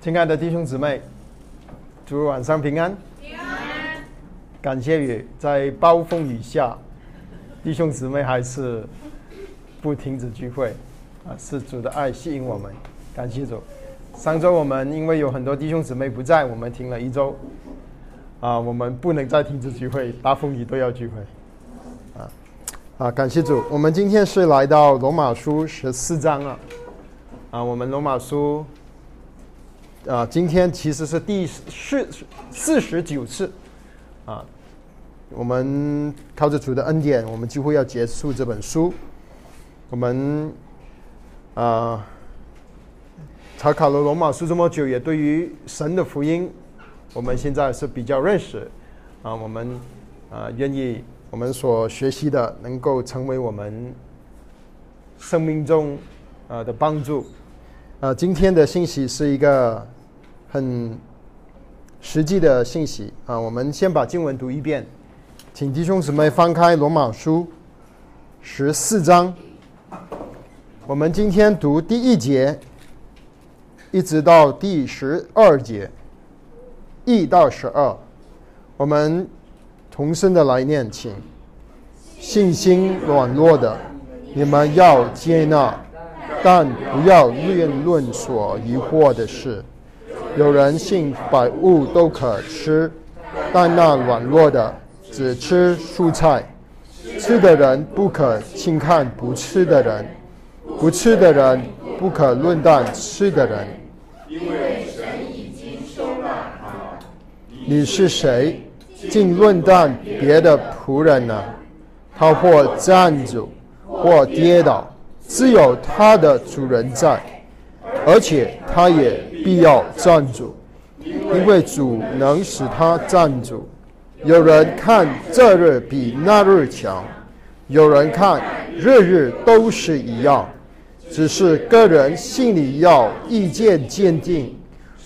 亲爱的弟兄姊妹，祝晚上平安。平安。感谢雨，在暴风雨下，弟兄姊妹还是不停止聚会，啊，是主的爱吸引我们。感谢主。上周我们因为有很多弟兄姊妹不在，我们停了一周。啊，我们不能再停止聚会，大风雨都要聚会。啊，啊，感谢主。我们今天是来到罗马书十四章了。啊，我们罗马书。啊，今天其实是第四四十九次，啊，我们靠着主的恩典，我们几乎要结束这本书。我们啊，查考了罗马书这么久，也对于神的福音，我们现在是比较认识。啊，我们啊愿意我们所学习的能够成为我们生命中啊的帮助。啊，今天的信息是一个。很实际的信息啊！我们先把经文读一遍，请弟兄姊妹翻开罗马书十四章。我们今天读第一节，一直到第十二节，一到十二。我们同声的来念，请信心软弱的，你们要接纳，但不要论论所疑惑的事。有人信百物都可吃，但那软弱的只吃蔬菜。吃的人不可轻看不吃的人，不吃的人不可论断吃的人。因为神已经收纳他。你是谁，竟论断别的仆人呢？他或站住，或跌倒，只有他的主人在，而且他也。必要站住，因为主能使他站住。有人看这日比那日强，有人看日日都是一样，只是个人心里要意见坚定。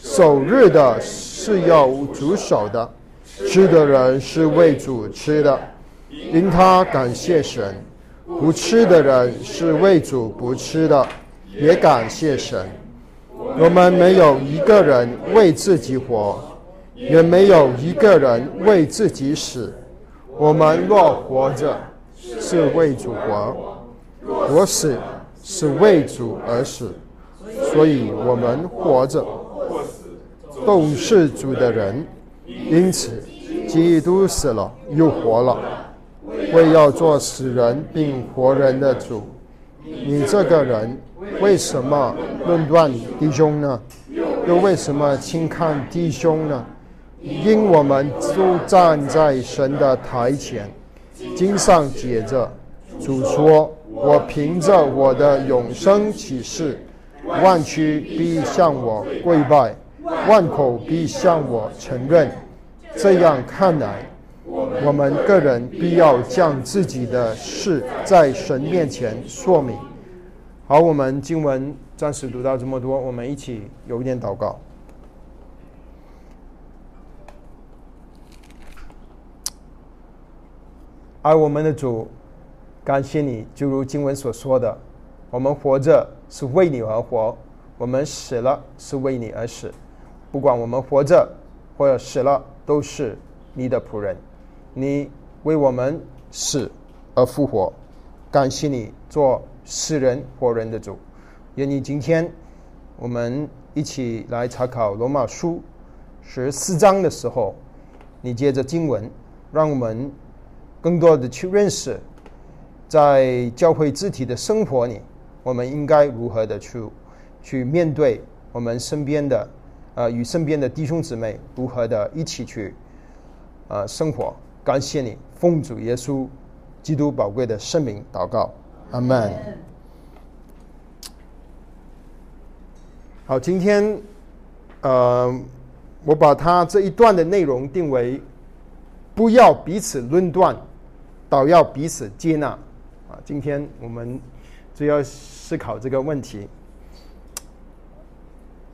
守日的是要主守的，吃的人是为主吃的，因他感谢神；不吃的人是为主不吃的，也感谢神。我们没有一个人为自己活，也没有一个人为自己死。我们若活着，是为主活；我死，是为主而死。所以，我们活着，都是主的人。因此，基督死了，又活了，为要做死人并活人的主。你这个人。为什么论断弟兄呢？又为什么轻看弟兄呢？因我们都站在神的台前，经上写着：“主说，我凭着我的永生启示，万屈必向我跪拜，万口必向我承认。”这样看来，我们个人必要将自己的事在神面前说明。好，我们经文暂时读到这么多，我们一起有一点祷告。爱我们的主，感谢你，就如经文所说的，我们活着是为你而活，我们死了是为你而死。不管我们活着或者死了，都是你的仆人。你为我们死而复活，感谢你做。世人活人的主，愿你今天我们一起来查考罗马书十四章的时候，你借着经文，让我们更多的去认识，在教会肢体的生活里，我们应该如何的去去面对我们身边的呃与身边的弟兄姊妹如何的一起去呃生活。感谢你，奉主耶稣基督宝贵的圣名祷告。阿门。好，今天，呃，我把它这一段的内容定为：不要彼此论断，倒要彼此接纳。啊，今天我们就要思考这个问题。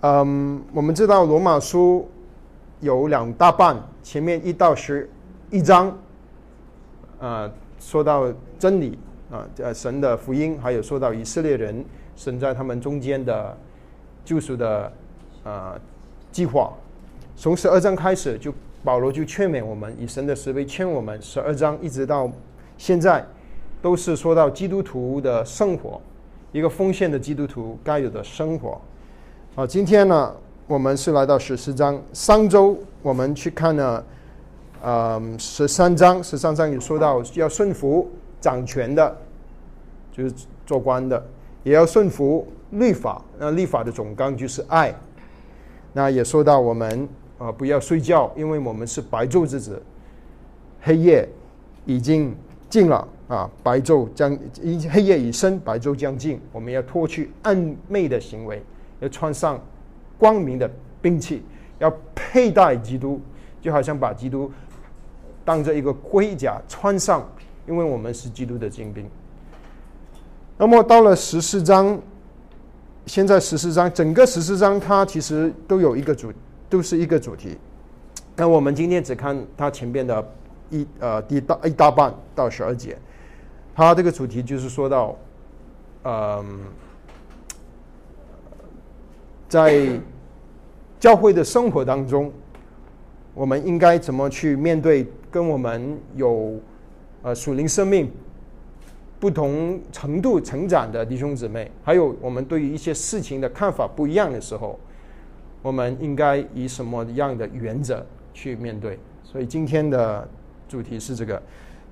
嗯，我们知道罗马书有两大半，前面一到十一章，啊，说到真理。啊，呃，神的福音，还有说到以色列人，神在他们中间的救赎的，啊，计划。从十二章开始，就保罗就劝勉我们，以神的慈悲劝我们。十二章一直到现在，都是说到基督徒的生活，一个奉献的基督徒该有的生活。好，今天呢，我们是来到十四章。上周我们去看了，嗯，十三章，十三章有说到要顺服掌权的，就是做官的，也要顺服律法。那律法的总纲就是爱。那也说到我们。啊，不要睡觉，因为我们是白昼之子，黑夜已经近了啊！白昼将黑夜已深，白昼将近，我们要脱去暗昧的行为，要穿上光明的兵器，要佩戴基督，就好像把基督当着一个盔甲穿上，因为我们是基督的精兵。那么到了十四章，现在十四章整个十四章，它其实都有一个主。都是一个主题，那我们今天只看它前边的一呃第大一大半到十二节，它这个主题就是说到，嗯，在教会的生活当中，我们应该怎么去面对跟我们有呃属灵生命不同程度成长的弟兄姊妹，还有我们对于一些事情的看法不一样的时候。我们应该以什么样的原则去面对？所以今天的主题是这个。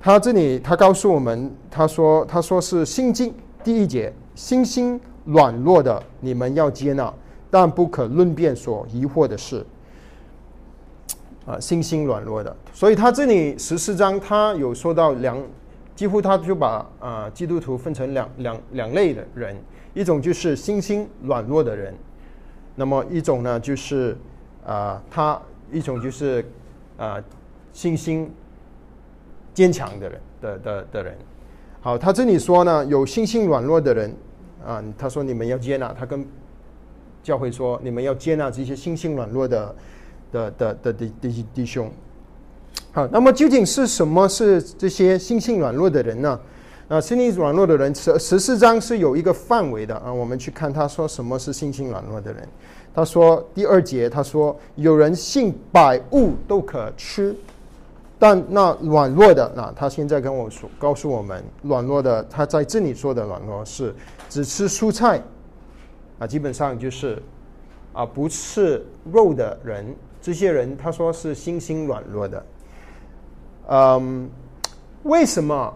他这里他告诉我们，他说他说是心经第一节，心心软弱的你们要接纳，但不可论辩所疑惑的事。啊，心心软弱的，所以他这里十四章他有说到两，几乎他就把啊基督徒分成两两两类的人，一种就是心心软弱的人。那么一种呢，就是啊，他一种就是啊，信心坚强的人的的的人。好，他这里说呢，有信心软弱的人啊，他说你们要接纳。他跟教会说，你们要接纳这些信心软弱的的的的弟弟弟兄。好，那么究竟是什么是这些心性软弱的人呢？啊，心灵软弱的人，十十四章是有一个范围的啊。我们去看他说什么是心性软弱的人。他说第二节，他说有人信百物都可吃，但那软弱的，那他现在跟我说，告诉我们软弱的，他在这里说的软弱是只吃蔬菜，啊，基本上就是啊不吃肉的人，这些人他说是心心软弱的。嗯，为什么？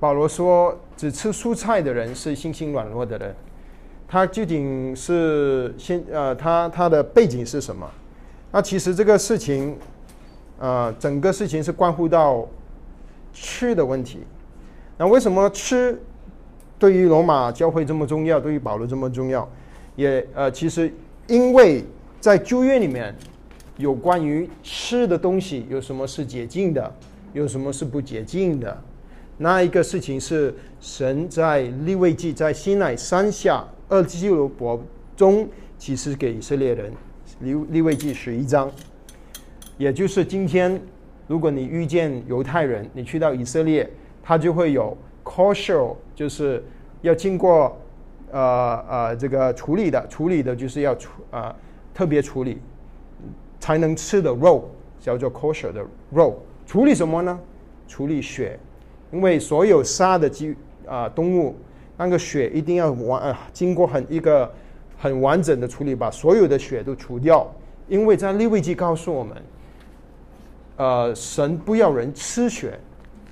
保罗说：“只吃蔬菜的人是心心软弱的人。”他究竟是先呃，他他的背景是什么？那其实这个事情，呃，整个事情是关乎到吃的问题。那为什么吃对于罗马教会这么重要？对于保罗这么重要？也呃，其实因为在旧约里面有关于吃的东西，有什么是洁净的，有什么是不洁净的。那一个事情是神在利未记在西奈山下二基罗伯中启示给以色列人，利利未记十一章，也就是今天，如果你遇见犹太人，你去到以色列，他就会有 kosher，就是要经过呃呃这个处理的，处理的就是要处啊特别处理才能吃的肉，叫做 kosher 的肉，处理什么呢？处理血。因为所有杀的鸡啊动物，那个血一定要完啊，经过很一个很完整的处理，把所有的血都除掉。因为在利未记告诉我们，呃，神不要人吃血，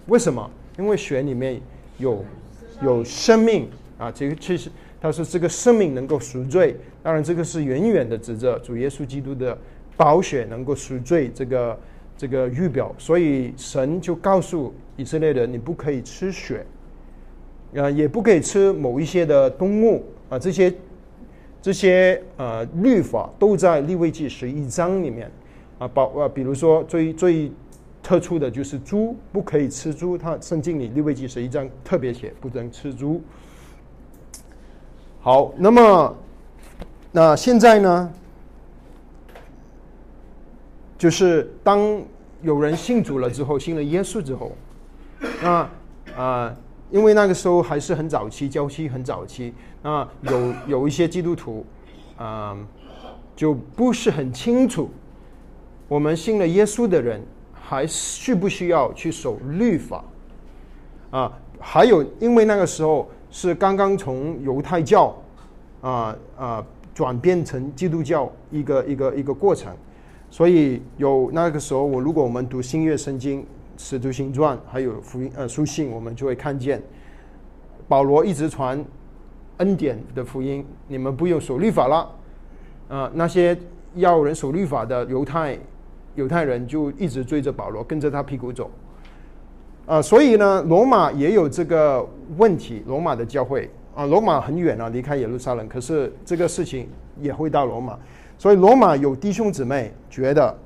为什么？因为血里面有有生命啊，这个其实他说这个生命能够赎罪。当然，这个是远远的指着主耶稣基督的宝血能够赎罪这个这个预表，所以神就告诉。以色列人，你不可以吃血，啊，也不可以吃某一些的动物啊，这些这些呃律法都在立位记十一章里面啊，包啊，比如说最最特殊的就是猪，不可以吃猪，它圣经里立位记十一章特别写不能吃猪。好，那么那现在呢，就是当有人信主了之后，信了耶稣之后。那啊，因为那个时候还是很早期，教期很早期。那有有一些基督徒，啊，就不是很清楚，我们信了耶稣的人还需不需要去守律法啊？还有，因为那个时候是刚刚从犹太教啊啊转变成基督教一个一个一个过程，所以有那个时候，我如果我们读新约圣经、使徒行传还有福音呃书信，我们就会看见保罗一直传恩典的福音，你们不用守律法了。啊，那些要人守律法的犹太犹太人就一直追着保罗，跟着他屁股走。啊，所以呢，罗马也有这个问题。罗马的教会啊，罗马很远啊，离开耶路撒冷，可是这个事情也会到罗马。所以罗马有弟兄姊妹觉得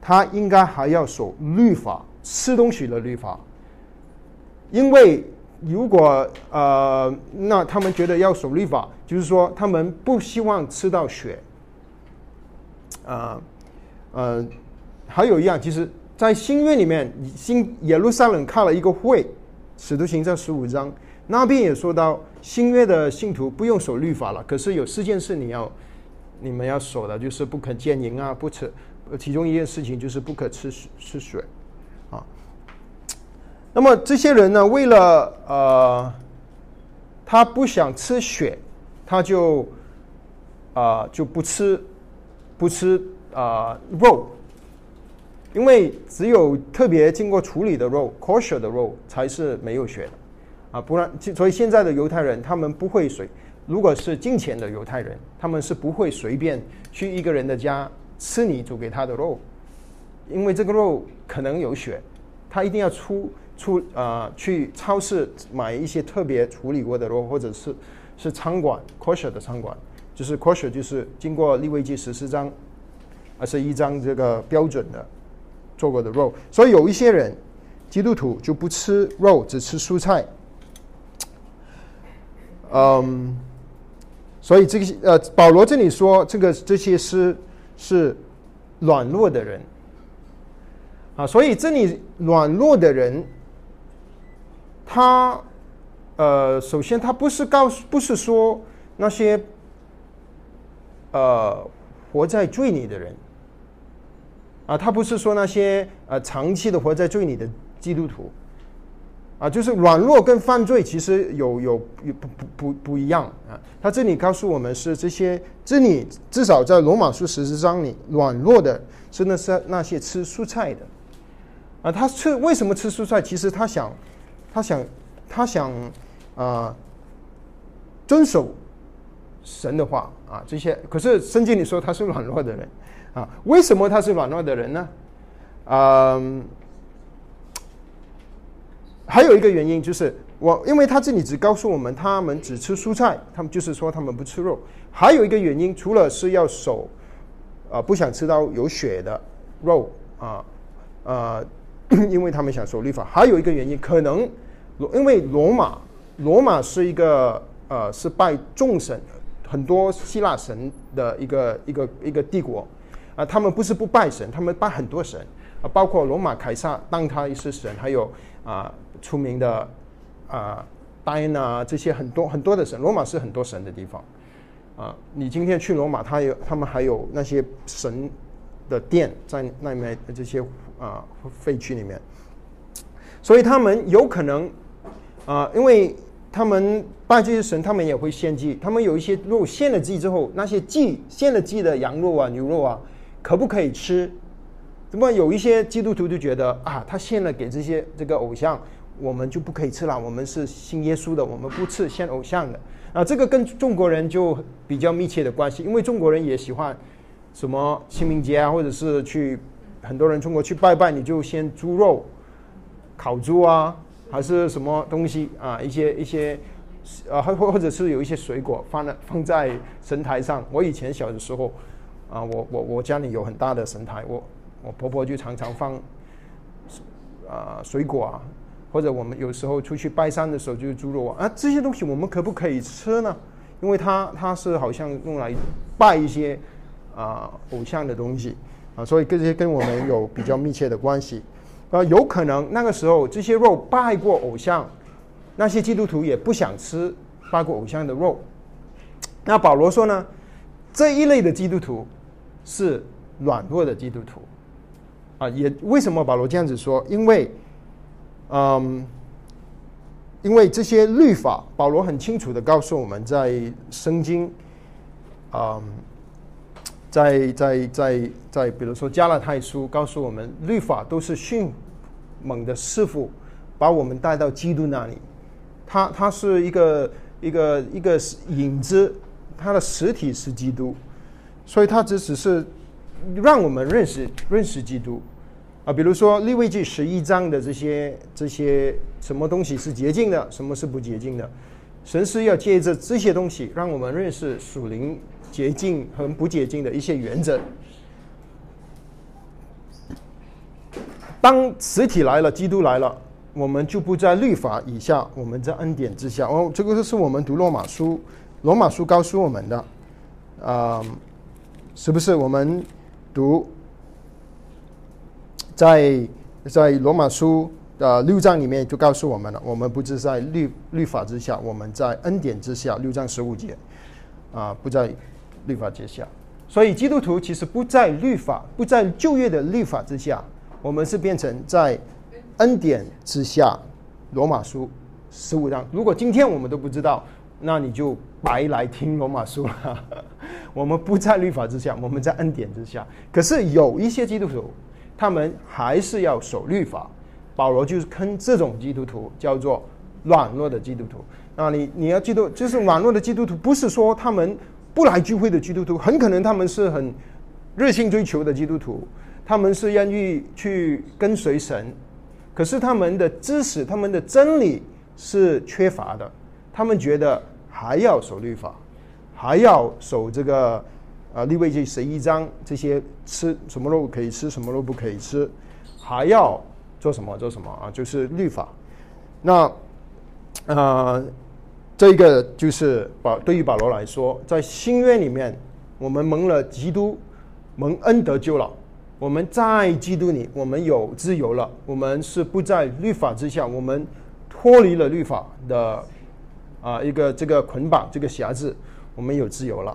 他应该还要守律法，吃东西的律法，因为如果呃，那他们觉得要守律法，就是说他们不希望吃到血。啊，呃，还有一样，其实，在新约里面，新耶路撒冷开了一个会，使徒行传十五章那边也说到，新约的信徒不用守律法了，可是有四件事你要你们要守的，就是不可奸淫啊，不吃，其中一件事情就是不可吃吃水，啊，那么这些人呢，为了呃，他不想吃血，他就啊就不吃。不吃啊肉，因为只有特别经过处理的肉，kosher 的肉才是没有血的，啊，不然，所以现在的犹太人他们不会水，如果是金钱的犹太人，他们是不会随便去一个人的家吃你煮给他的肉，因为这个肉可能有血，他一定要出出啊去超市买一些特别处理过的肉，或者是是餐馆 kosher 的餐馆。就是 kosher，就是经过利未记十四章，而是一张这个标准的做过的肉。所以有一些人，基督徒就不吃肉，只吃蔬菜。嗯，所以这个呃，保罗这里说，这个这些是是软弱的人啊。所以这里软弱的人，他呃，首先他不是告诉，不是说那些。呃，活在罪里的人，啊，他不是说那些呃长期的活在罪里的基督徒，啊，就是软弱跟犯罪其实有有有不不不不一样啊。他这里告诉我们是这些，这里至少在罗马书十四章里，软弱的真的是那些吃蔬菜的，啊，他吃为什么吃蔬菜？其实他想，他想，他想啊，遵守。神的话啊，这些可是圣经里说他是软弱的人啊，为什么他是软弱的人呢？嗯，还有一个原因就是我，因为他这里只告诉我们他们只吃蔬菜，他们就是说他们不吃肉。还有一个原因，除了是要守啊，不想吃到有血的肉啊啊，因为他们想守律法。还有一个原因，可能因为罗马，罗马是一个呃是拜众神。很多希腊神的一个一个一个帝国，啊，他们不是不拜神，他们拜很多神，啊，包括罗马凯撒当他是神，还有啊出名的啊戴娜这些很多很多的神，罗马是很多神的地方，啊，你今天去罗马，他有他们还有那些神的殿在那面这些啊废墟里面，所以他们有可能啊，因为。他们拜这些神，他们也会献祭。他们有一些肉献了祭之后，那些祭献了祭的羊肉啊、牛肉啊，可不可以吃？怎么有一些基督徒就觉得啊，他献了给这些这个偶像，我们就不可以吃了？我们是信耶稣的，我们不吃献偶像的。啊，这个跟中国人就比较密切的关系，因为中国人也喜欢什么清明节啊，或者是去很多人中国去拜拜，你就先猪肉、烤猪啊。还是什么东西啊？一些一些，啊，或或者是有一些水果放了放在神台上。我以前小的时候，啊，我我我家里有很大的神台，我我婆婆就常常放，啊，水果啊，或者我们有时候出去拜山的时候就是猪肉啊，这些东西我们可不可以吃呢？因为它它是好像用来拜一些啊偶像的东西啊，所以这些跟我们有比较密切的关系。呃，有可能那个时候这些肉拜过偶像，那些基督徒也不想吃拜过偶像的肉。那保罗说呢，这一类的基督徒是软弱的基督徒啊。也为什么保罗这样子说？因为，嗯，因为这些律法，保罗很清楚的告诉我们在圣经，嗯，在在在在，比如说加拉太书告诉我们，律法都是迅猛的师傅，把我们带到基督那里。它它是一个一个一个影子，它的实体是基督，所以它只只是让我们认识认识基督啊。比如说利未记十一章的这些这些什么东西是洁净的，什么是不洁净的，神是要借着这些东西让我们认识属灵洁净和不洁净的一些原则。当实体来了，基督来了。我们就不在律法以下，我们在恩典之下。哦，这个就是我们读罗马书，罗马书告诉我们的，啊，是不是？我们读在在罗马书的六章里面就告诉我们了，我们不是在律律法之下，我们在恩典之下。六章十五节，啊，不在律法之下。所以基督徒其实不在律法，不在旧约的律法之下，我们是变成在。恩典之下，罗马书十五章。如果今天我们都不知道，那你就白来听罗马书了。我们不在律法之下，我们在恩典之下。可是有一些基督徒，他们还是要守律法。保罗就是坑这种基督徒叫做软弱的基督徒。那你你要记住，就是软弱的基督徒，不是说他们不来聚会的基督徒，很可能他们是很热心追求的基督徒，他们是愿意去跟随神。可是他们的知识、他们的真理是缺乏的，他们觉得还要守律法，还要守这个啊立位记十一章这些吃什么肉可以吃，什么肉不可以吃，还要做什么做什么啊？就是律法。那啊，这个就是保对于保罗来说，在新约里面，我们蒙了基督，蒙恩得救了。我们在基督里，我们有自由了。我们是不在律法之下，我们脱离了律法的啊一个这个捆绑，这个辖制，我们有自由了。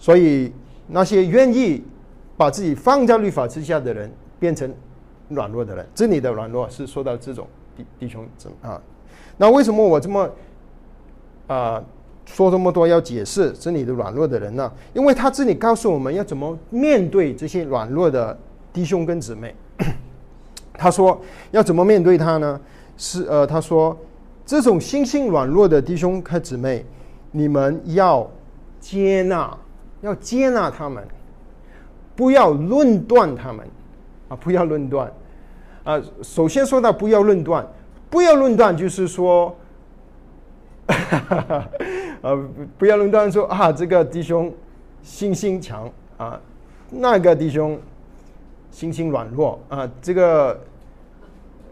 所以那些愿意把自己放在律法之下的人，变成软弱的人。这里的软弱是说到这种弟弟兄怎啊？那为什么我这么啊？说这么多要解释这里的软弱的人呢？因为他这里告诉我们要怎么面对这些软弱的弟兄跟姊妹。他说要怎么面对他呢？是呃，他说这种心性软弱的弟兄和姊妹，你们要接纳，要接纳他们，不要论断他们啊！不要论断啊！首先说到不要论断，不要论断就是说。呃，不要论断说啊，这个弟兄心心强啊，那个弟兄心心软弱啊，这个，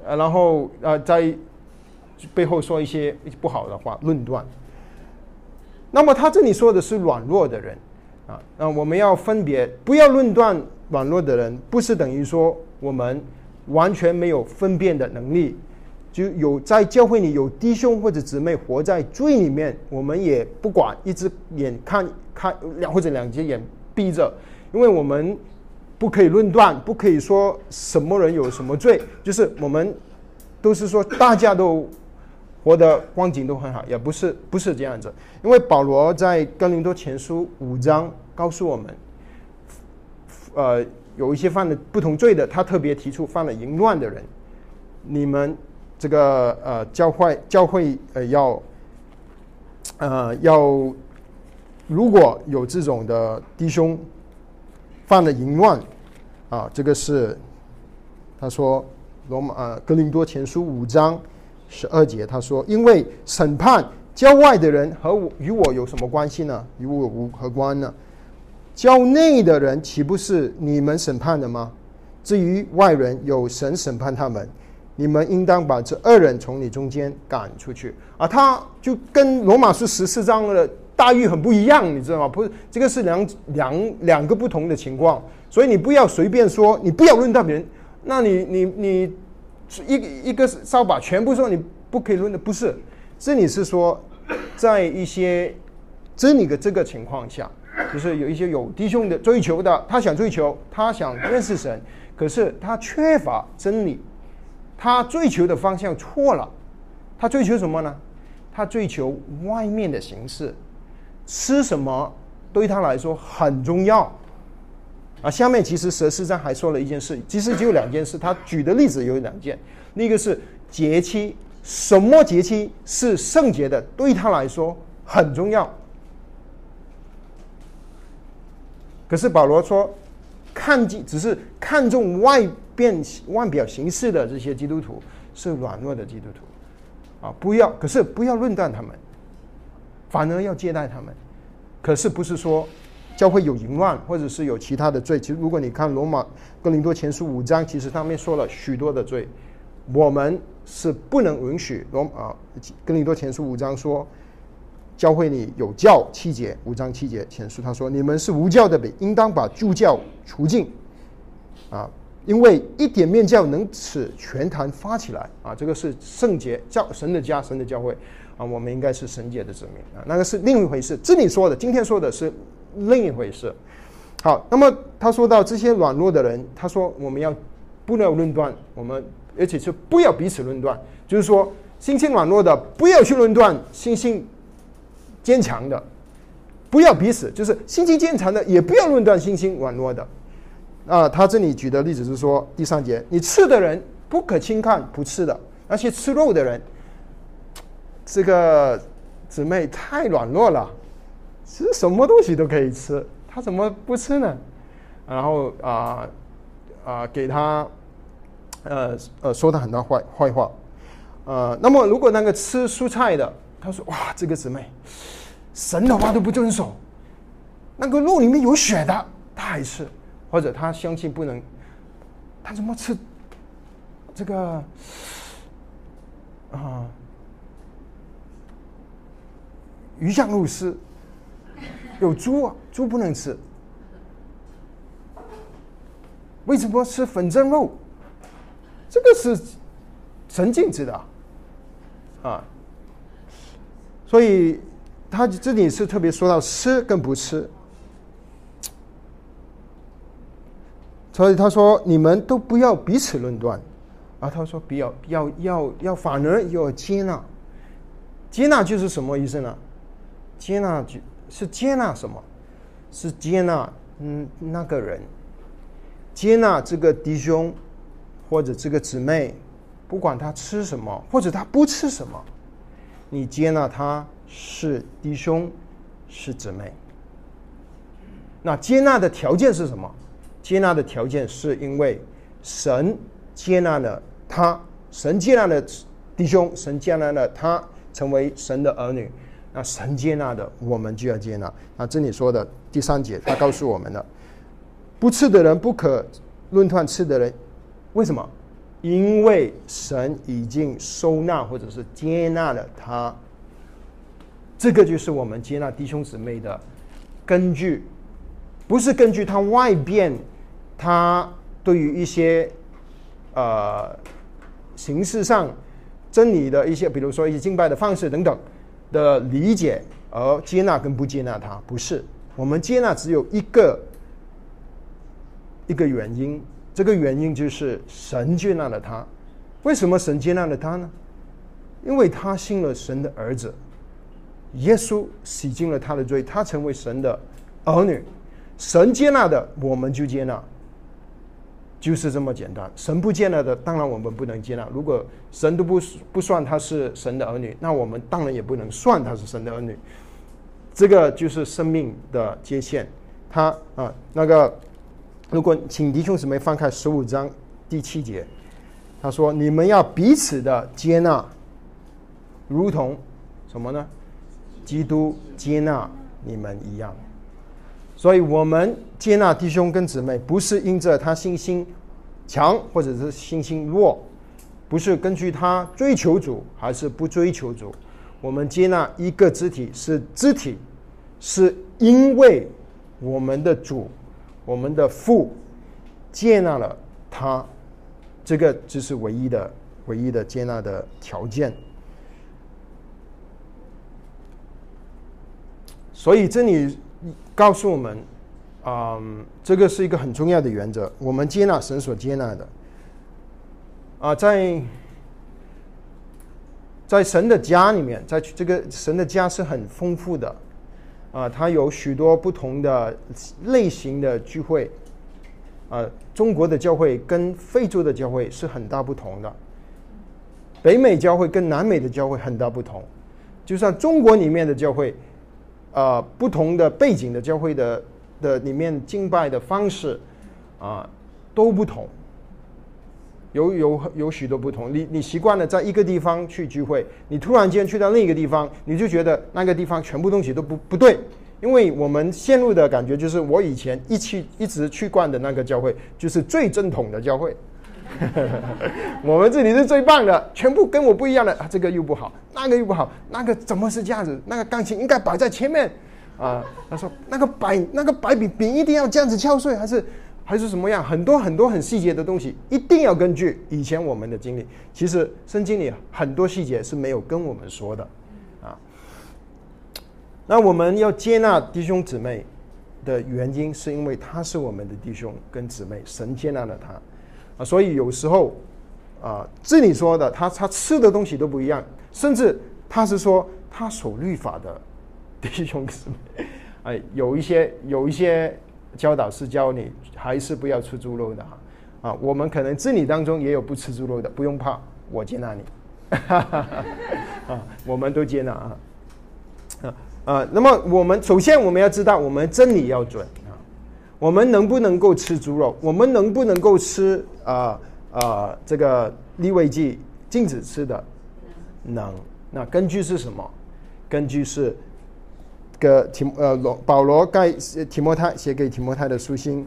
呃，然后啊，在背后说一些不好的话，论断。那么他这里说的是软弱的人啊，那我们要分别，不要论断软弱的人，不是等于说我们完全没有分辨的能力。就有在教会里有弟兄或者姊妹活在罪里面，我们也不管，一只眼看看两或者两只眼闭着，因为我们不可以论断，不可以说什么人有什么罪，就是我们都是说大家都活的光景都很好，也不是不是这样子。因为保罗在哥林多前书五章告诉我们，呃，有一些犯了不同罪的，他特别提出犯了淫乱的人，你们。这个呃，教会教会呃要呃要，如果有这种的弟兄犯了淫乱啊，这个是他说罗马呃格林多前书五章十二节，他说，因为审判教外的人和我与我有什么关系呢？与我无何关呢？教内的人岂不是你们审判的吗？至于外人，有神审判他们。你们应当把这二人从你中间赶出去啊！他就跟罗马书十四章的大狱很不一样，你知道吗？不是，这个是两两两个不同的情况，所以你不要随便说，你不要论断别人。那你你你一个一个扫把全部说你不可以论的，不是？这里是说，在一些真理的这个情况下，就是有一些有弟兄的追求的，他想追求，他想认识神，可是他缺乏真理，他追求的方向错了，他追求什么呢？他追求外面的形式，吃什么对他来说很重要。啊，下面其实十四章还说了一件事，其实只有两件事，他举的例子有两件，那个是节期，什么节期是圣洁的，对他来说很重要。可是保罗说，看见只是看重外变外表形式的这些基督徒是软弱的基督徒，啊，不要，可是不要论断他们，反而要接待他们。可是不是说教会有淫乱，或者是有其他的罪？其实如果你看罗马哥林多前书五章，其实上面说了许多的罪，我们是不能允许罗啊哥林多前书五章说。教会里有教七节，五章七节前书他说：“你们是无教的，比应当把助教除尽。”啊，因为一点面教能使全坛发起来啊，这个是圣洁教神的家，神的教会啊，我们应该是神界的子民啊，那个是另一回事。这里说的，今天说的是另一回事。好，那么他说到这些软弱的人，他说我们要不要论断，我们而且是不要彼此论断，就是说心性软弱的不要去论断心性。坚强的，不要彼此，就是心情坚强的，也不要论断心性软弱的。啊，他这里举的例子是说，第三节，你吃的人不可轻看不吃的，那些吃肉的人，这个姊妹太软弱了，吃什么东西都可以吃，他怎么不吃呢？然后啊啊，给他呃呃说他很多坏坏话，呃，那么如果那个吃蔬菜的。他说：“哇，这个姊妹，神的话都不遵守，那个肉里面有血的，他还吃，或者他相信不能，他怎么吃这个啊？鱼香肉丝有猪啊，猪不能吃，为什么吃粉蒸肉？这个是神禁止的啊。”所以他这里是特别说到吃跟不吃，所以他说你们都不要彼此论断，啊，他说不要要要要反而要接纳，接纳就是什么意思呢？接纳就是接纳什么？是接纳嗯那个人，接纳这个弟兄或者这个姊妹，不管他吃什么或者他不吃什么。你接纳他是弟兄，是姊妹。那接纳的条件是什么？接纳的条件是因为神接纳了他，神接纳了弟兄，神接纳了他成为神的儿女。那神接纳的，我们就要接纳。那这里说的第三节，他告诉我们了：不吃的人不可论断吃的人，为什么？因为神已经收纳或者是接纳了他，这个就是我们接纳弟兄姊妹的根据，不是根据他外边他对于一些呃形式上真理的一些，比如说一些敬拜的方式等等的理解而接纳跟不接纳他，不是。我们接纳只有一个一个原因。这个原因就是神接纳了他，为什么神接纳了他呢？因为他信了神的儿子，耶稣洗净了他的罪，他成为神的儿女，神接纳的我们就接纳，就是这么简单。神不接纳的，当然我们不能接纳。如果神都不不算他是神的儿女，那我们当然也不能算他是神的儿女。这个就是生命的界限。他啊，那个。如果请弟兄姊妹翻开十五章第七节，他说：“你们要彼此的接纳，如同什么呢？基督接纳你们一样。所以，我们接纳弟兄跟姊妹，不是因着他信心强或者是信心弱，不是根据他追求主还是不追求主。我们接纳一个肢体是肢体，是因为我们的主。”我们的父接纳了他，这个就是唯一的、唯一的接纳的条件。所以这里告诉我们，嗯，这个是一个很重要的原则，我们接纳神所接纳的。啊，在在神的家里面，在这个神的家是很丰富的，啊，它有许多不同的类型的聚会，啊，中国的教会跟非洲的教会是很大不同的，北美教会跟南美的教会很大不同，就像中国里面的教会，啊，不同的背景的教会的的里面敬拜的方式，啊，都不同。有有有许多不同，你你习惯了在一个地方去聚会，你突然间去到另一个地方，你就觉得那个地方全部东西都不不对，因为我们陷入的感觉就是我以前一去一直去惯的那个教会就是最正统的教会，我们这里是最棒的，全部跟我不一样的啊，这个又不好，那个又不好，那个怎么是这样子？那个钢琴应该摆在前面啊，他说那个摆那个摆饼饼一定要这样子敲碎，还是？还是什么样？很多很多很细节的东西，一定要根据以前我们的经历。其实圣经里很多细节是没有跟我们说的，啊。那我们要接纳弟兄姊妹的原因，是因为他是我们的弟兄跟姊妹，神接纳了他，啊，所以有时候啊，这里说的他他吃的东西都不一样，甚至他是说他守律法的 弟兄姊妹，哎，有一些有一些。教导是教你还是不要吃猪肉的哈啊，我们可能子女当中也有不吃猪肉的，不用怕，我接纳你，啊，我们都接纳啊啊啊。那么我们首先我们要知道，我们真理要准啊，我们能不能够吃猪肉？我们能不能够吃啊啊这个利未剂禁止吃的？能。那根据是什么？根据是。个提呃罗保罗盖提摩太写给提摩太的书信，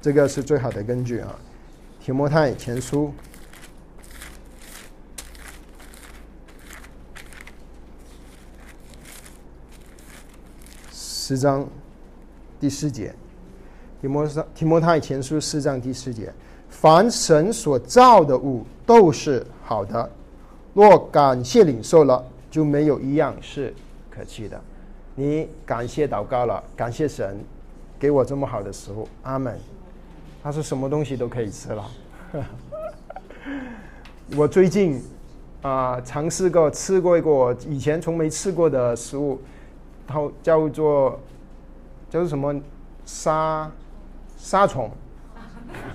这个是最好的根据啊。提摩太前书十章第四节，提摩提摩太前书四章第四节，凡神所造的物都是好的，若感谢领受了，就没有一样是可弃的。你感谢祷告了，感谢神给我这么好的食物，阿门。他说什么东西都可以吃了。我最近啊尝试过吃过一个我以前从没吃过的食物，它叫做叫做什么沙沙虫，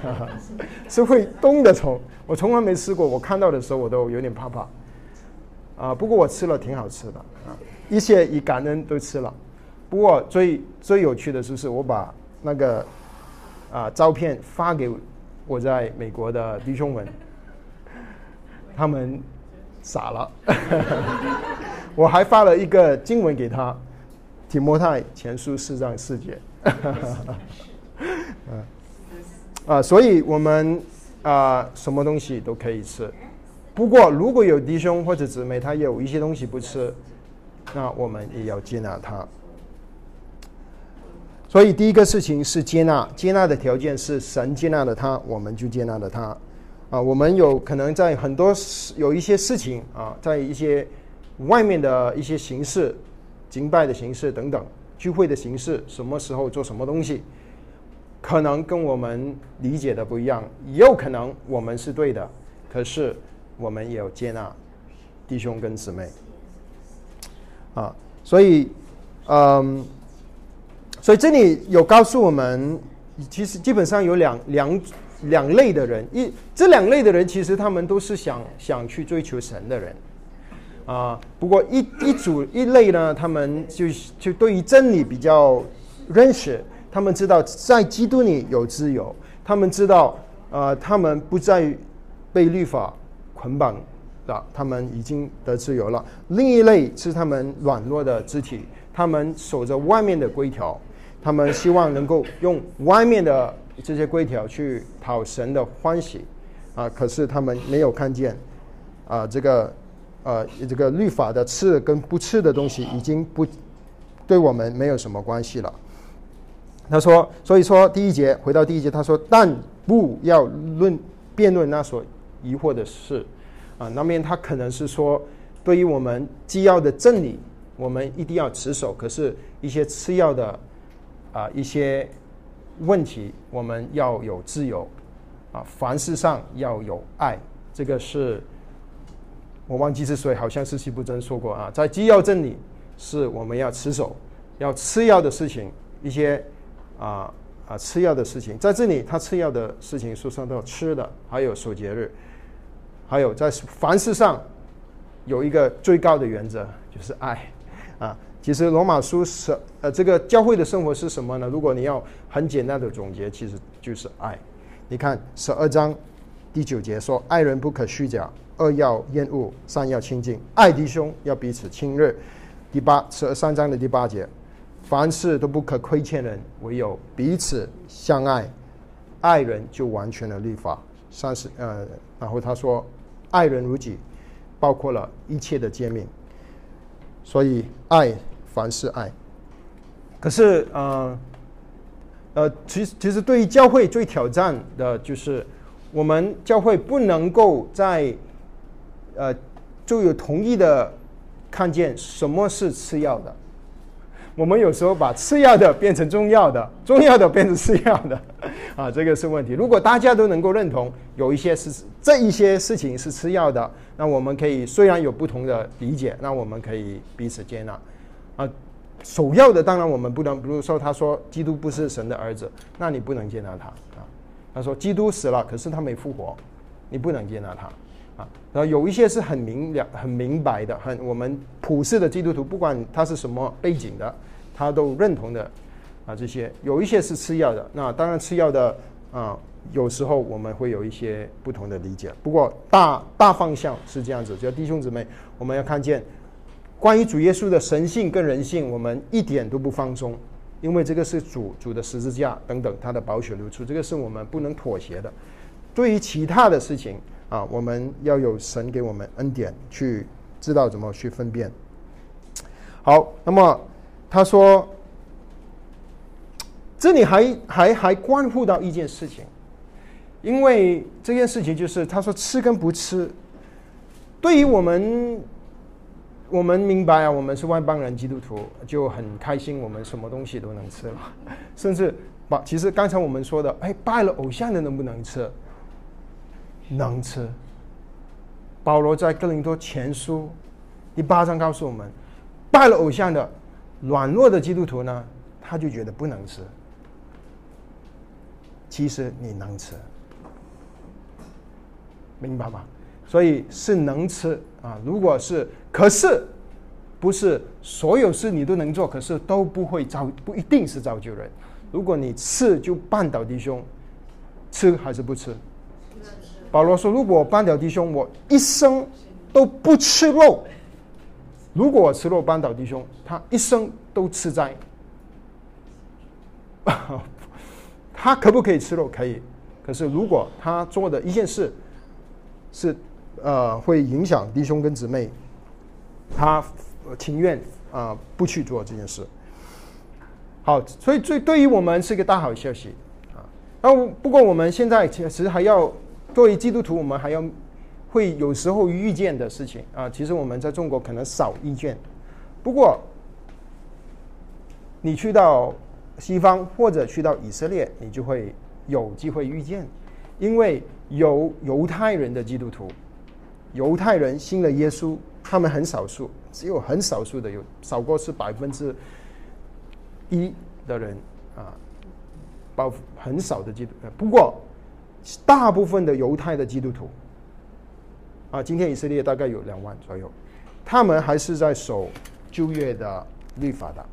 是会动的虫。我从来没吃过，我看到的时候我都有点怕怕。啊，不过我吃了挺好吃的。一切以感恩都吃了，不过最最有趣的就是我把那个啊照片发给我在美国的弟兄们，他们傻了。我还发了一个经文给他，《提摩太前书》四章四节。啊，所以我们啊什么东西都可以吃，不过如果有弟兄或者姊妹他有一些东西不吃。那我们也要接纳他，所以第一个事情是接纳，接纳的条件是神接纳了他，我们就接纳了他。啊，我们有可能在很多有一些事情啊，在一些外面的一些形式、敬拜的形式等等、聚会的形式，什么时候做什么东西，可能跟我们理解的不一样，也有可能我们是对的，可是我们也要接纳弟兄跟姊妹。啊，所以，嗯，所以这里有告诉我们，其实基本上有两两两类的人，一这两类的人其实他们都是想想去追求神的人，啊，不过一一组一类呢，他们就就对于真理比较认识，他们知道在基督里有自由，他们知道，呃，他们不再被律法捆绑。啊，他们已经得自由了。另一类是他们软弱的肢体，他们守着外面的规条，他们希望能够用外面的这些规条去讨神的欢喜，啊，可是他们没有看见，啊，这个，呃，这个律法的刺跟不刺的东西已经不对我们没有什么关系了。他说，所以说第一节回到第一节，他说，但不要论辩论那所疑惑的事。啊，那边他可能是说，对于我们既要的真理，我们一定要持守。可是，一些次要的啊一些问题，我们要有自由。啊，凡事上要有爱，这个是我忘记是谁，好像是西布真说过啊，在基要真理是我们要持守，要吃药的事情，一些啊啊吃药的事情，在这里他吃药的事情说上到吃的，还有守节日，还有在凡事上有一个最高的原则，就是爱啊。其实罗马书是呃，这个教会的生活是什么呢？如果你要很简单的总结，其实就是爱。你看十二章第九节说：“爱人不可虚假，恶要厌恶，善要亲近，爱弟兄要彼此亲热。”第八十二三章的第八节：“凡事都不可亏欠人，唯有彼此相爱，爱人就完全的律法。”三十呃，然后他说：“爱人如己，包括了一切的诫命。”所以爱。凡是爱，可是呃呃，其实其实对于教会最挑战的就是，我们教会不能够在呃就有同意的看见什么是次要的。我们有时候把次要的变成重要的，重要的变成次要的，啊，这个是问题。如果大家都能够认同有一些是这一些事情是次要的，那我们可以虽然有不同的理解，那我们可以彼此接纳。啊，首要的当然我们不能，比如说他说基督不是神的儿子，那你不能接纳他啊。他说基督死了，可是他没复活，你不能接纳他啊。然后有一些是很明了、很明白的，很我们普世的基督徒，不管他是什么背景的，他都认同的啊。这些有一些是次要的，那当然次要的啊，有时候我们会有一些不同的理解。不过大大方向是这样子，就弟兄姊妹，我们要看见。关于主耶稣的神性跟人性，我们一点都不放松，因为这个是主主的十字架等等，他的宝血流出，这个是我们不能妥协的。对于其他的事情啊，我们要有神给我们恩典，去知道怎么去分辨。好，那么他说，这里还还还关乎到一件事情，因为这件事情就是他说吃跟不吃，对于我们。我们明白啊，我们是外邦人，基督徒就很开心，我们什么东西都能吃了，甚至把其实刚才我们说的，哎，拜了偶像的能不能吃？能吃。保罗在哥林多前书第八章告诉我们，拜了偶像的软弱的基督徒呢，他就觉得不能吃。其实你能吃，明白吗？所以是能吃啊！如果是，可是不是所有事你都能做，可是都不会造，不一定是造就人。如果你吃就绊倒弟兄，吃还是不吃？保罗说：“如果我绊倒弟兄，我一生都不吃肉。如果我吃肉绊倒弟兄，他一生都吃斋。他可不可以吃肉？可以。可是如果他做的一件事是……呃，会影响弟兄跟姊妹，他情愿啊不去做这件事。好，所以最对于我们是一个大好消息啊。那不过我们现在其实还要作为基督徒，我们还要会有时候遇见的事情啊。其实我们在中国可能少遇见，不过你去到西方或者去到以色列，你就会有机会遇见，因为有犹太人的基督徒。犹太人信了耶稣，他们很少数，只有很少数的有少过是百分之一的人啊，包很少的基督。不过大部分的犹太的基督徒啊，今天以色列大概有两万左右，他们还是在守旧约的律法的，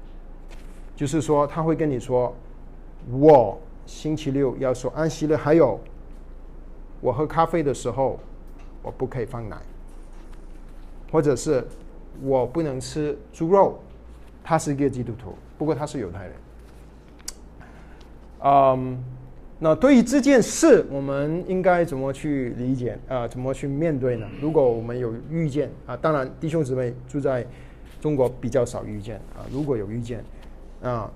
就是说他会跟你说，我星期六要守安息日，还有我喝咖啡的时候。我不可以放奶，或者是我不能吃猪肉。他是一个基督徒，不过他是犹太人。嗯，那对于这件事，我们应该怎么去理解啊？怎么去面对呢？如果我们有遇见啊，当然弟兄姊妹住在中国比较少遇见啊。如果有遇见啊，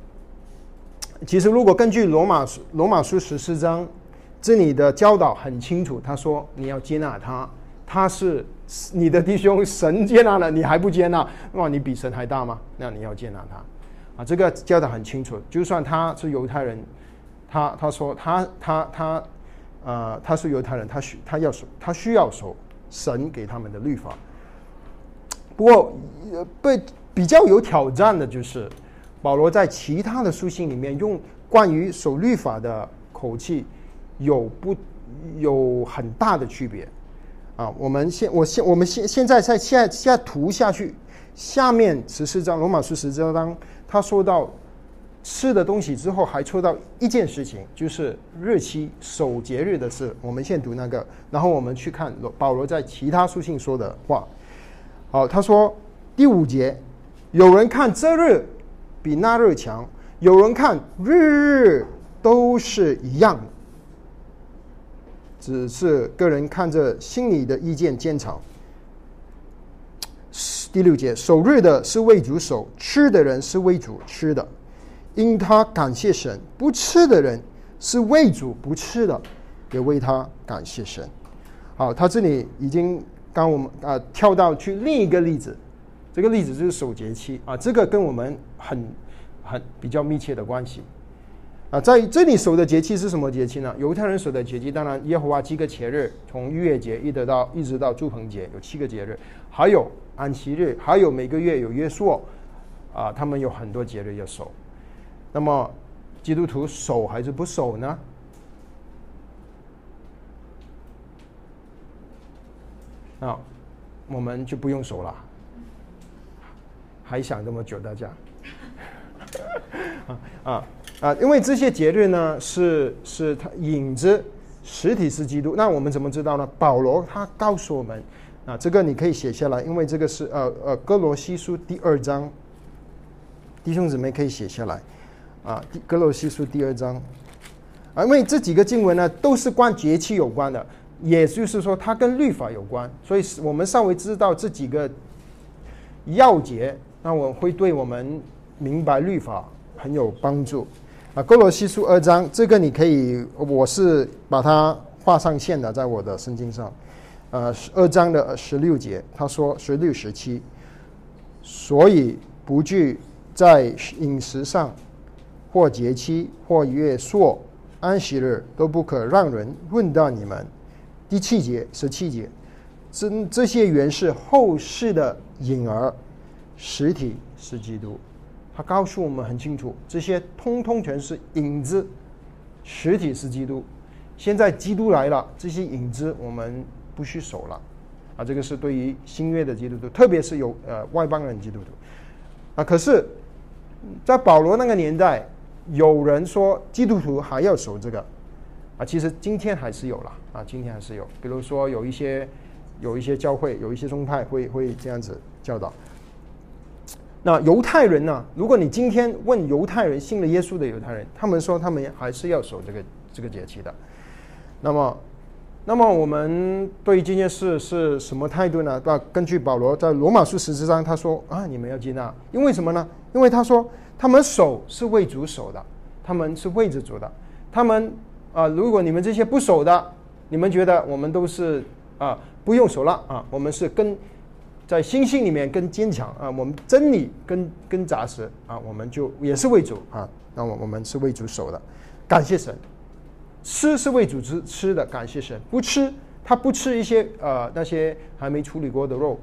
其实如果根据罗马罗马书十四章。这里的教导很清楚，他说你要接纳他，他是你的弟兄，神接纳了你还不接纳，哇，你比神还大吗？那你要接纳他。啊，这个教的很清楚。就算他是犹太人，他他说他他他，呃，他是犹太人，他需他要守，他需要守神给他们的律法。不过，被比较有挑战的就是保罗在其他的书信里面用关于守律法的口气有不有很大的区别啊。我们现我现我们现现在在下下图下去，下面十四章罗马书十四章。他说到吃的东西之后，还抽到一件事情，就是日期守节日的事。我们先读那个，然后我们去看保罗在其他书信说的话。好，他说第五节，有人看这日比那日强，有人看日日都是一样，只是个人看着心里的意见坚长。第六节，守日的是为主守，吃的人是为主吃的，因他感谢神；不吃的人是为主不吃的，也为他感谢神。好，他这里已经刚我们啊跳到去另一个例子，这个例子就是守节期啊，这个跟我们很很比较密切的关系啊，在这里守的节期是什么节期呢？犹太人守的节期，当然耶和华七个节日，从逾越节一直到一直到祝棚节，有七个节日，还有。安息日还有每个月有约束，啊，他们有很多节日要守。那么基督徒守还是不守呢？那我们就不用守了。还想这么久，大家？啊啊！因为这些节日呢，是是它影子，实体是基督。那我们怎么知道呢？保罗他告诉我们。啊，这个你可以写下来，因为这个是呃呃哥罗西书第二章，弟兄姊妹可以写下来，啊，格罗西书第二章，啊，因为这几个经文呢都是关节气有关的，也就是说它跟律法有关，所以我们稍微知道这几个要节，那我会对我们明白律法很有帮助。啊，格罗西书二章，这个你可以，我是把它画上线的，在我的圣经上。呃，二章的十六节，他说十六十七，所以不惧在饮食上，或节期，或月朔、安息日，都不可让人问到你们。第七节、十七节，这这些原是后世的影儿，实体是基督。他告诉我们很清楚，这些通通全是影子，实体是基督。现在基督来了，这些影子我们。不需守了，啊，这个是对于新约的基督徒，特别是有呃外邦人基督徒，啊，可是，在保罗那个年代，有人说基督徒还要守这个，啊，其实今天还是有了，啊，今天还是有，比如说有一些有一些教会，有一些宗派会会这样子教导。那犹太人呢？如果你今天问犹太人信了耶稣的犹太人，他们说他们还是要守这个这个节期的，那么。那么我们对于这件事是什么态度呢？那根据保罗在罗马书十四章，他说啊，你们要接纳，因为什么呢？因为他说他们守是为主守的，他们是为着主的。他们啊，如果你们这些不守的，你们觉得我们都是啊不用守了啊，我们是跟在心性里面更坚强啊，我们真理更更扎实啊，我们就也是为主啊，那我我们是为主守的，感谢神。吃是为主吃吃的，感谢神；不吃，他不吃一些呃那些还没处理过的肉，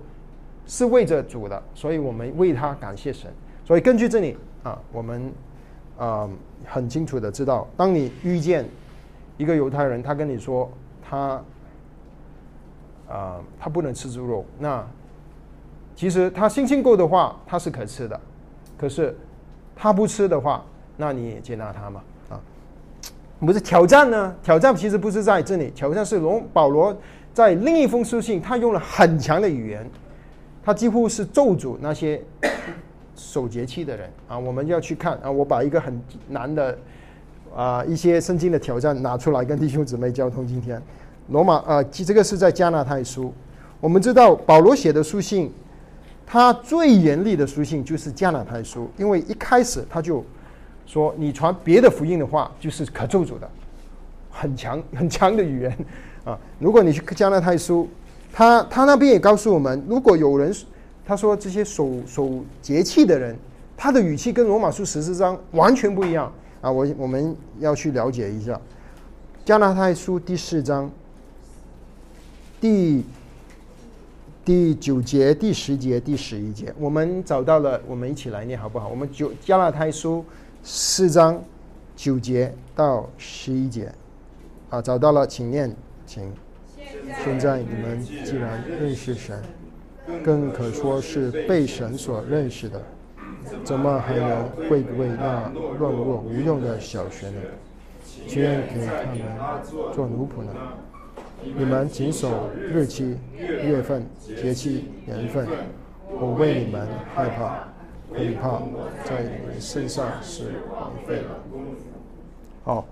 是为着主的，所以我们为他感谢神。所以根据这里啊，我们啊很清楚的知道，当你遇见一个犹太人，他跟你说他啊他不能吃猪肉，那其实他心情够的话，他是可吃的；可是他不吃的话，那你也接纳他嘛。啊不是挑战呢？挑战其实不是在这里，挑战是龙保罗在另一封书信，他用了很强的语言，他几乎是咒诅那些守节期的人啊！我们要去看啊！我把一个很难的啊一些圣经的挑战拿出来跟弟兄姊妹交通。今天罗马啊，这个是在加纳太书。我们知道保罗写的书信，他最严厉的书信就是加纳太书，因为一开始他就。说你传别的福音的话，就是可咒诅的，很强 很强的语言啊！如果你去加拿太书，他他那边也告诉我们，如果有人他说这些守守节气的人，他的语气跟罗马书十四章完全不一样啊！我我们要去了解一下加拉太书第四章第第九节、第十节、第十一节，我们找到了，我们一起来念好不好？我们九加拉太书四章九节到十一节啊，找到了，请念，请。现在你们既然认识神，更可说是被神所认识的。怎么还能会为那软弱无用的小学呢？情愿给他们做奴仆呢？你们谨守日期、月份、节气、年份，我为你们害怕，恐怕在你们身上是枉费了。好，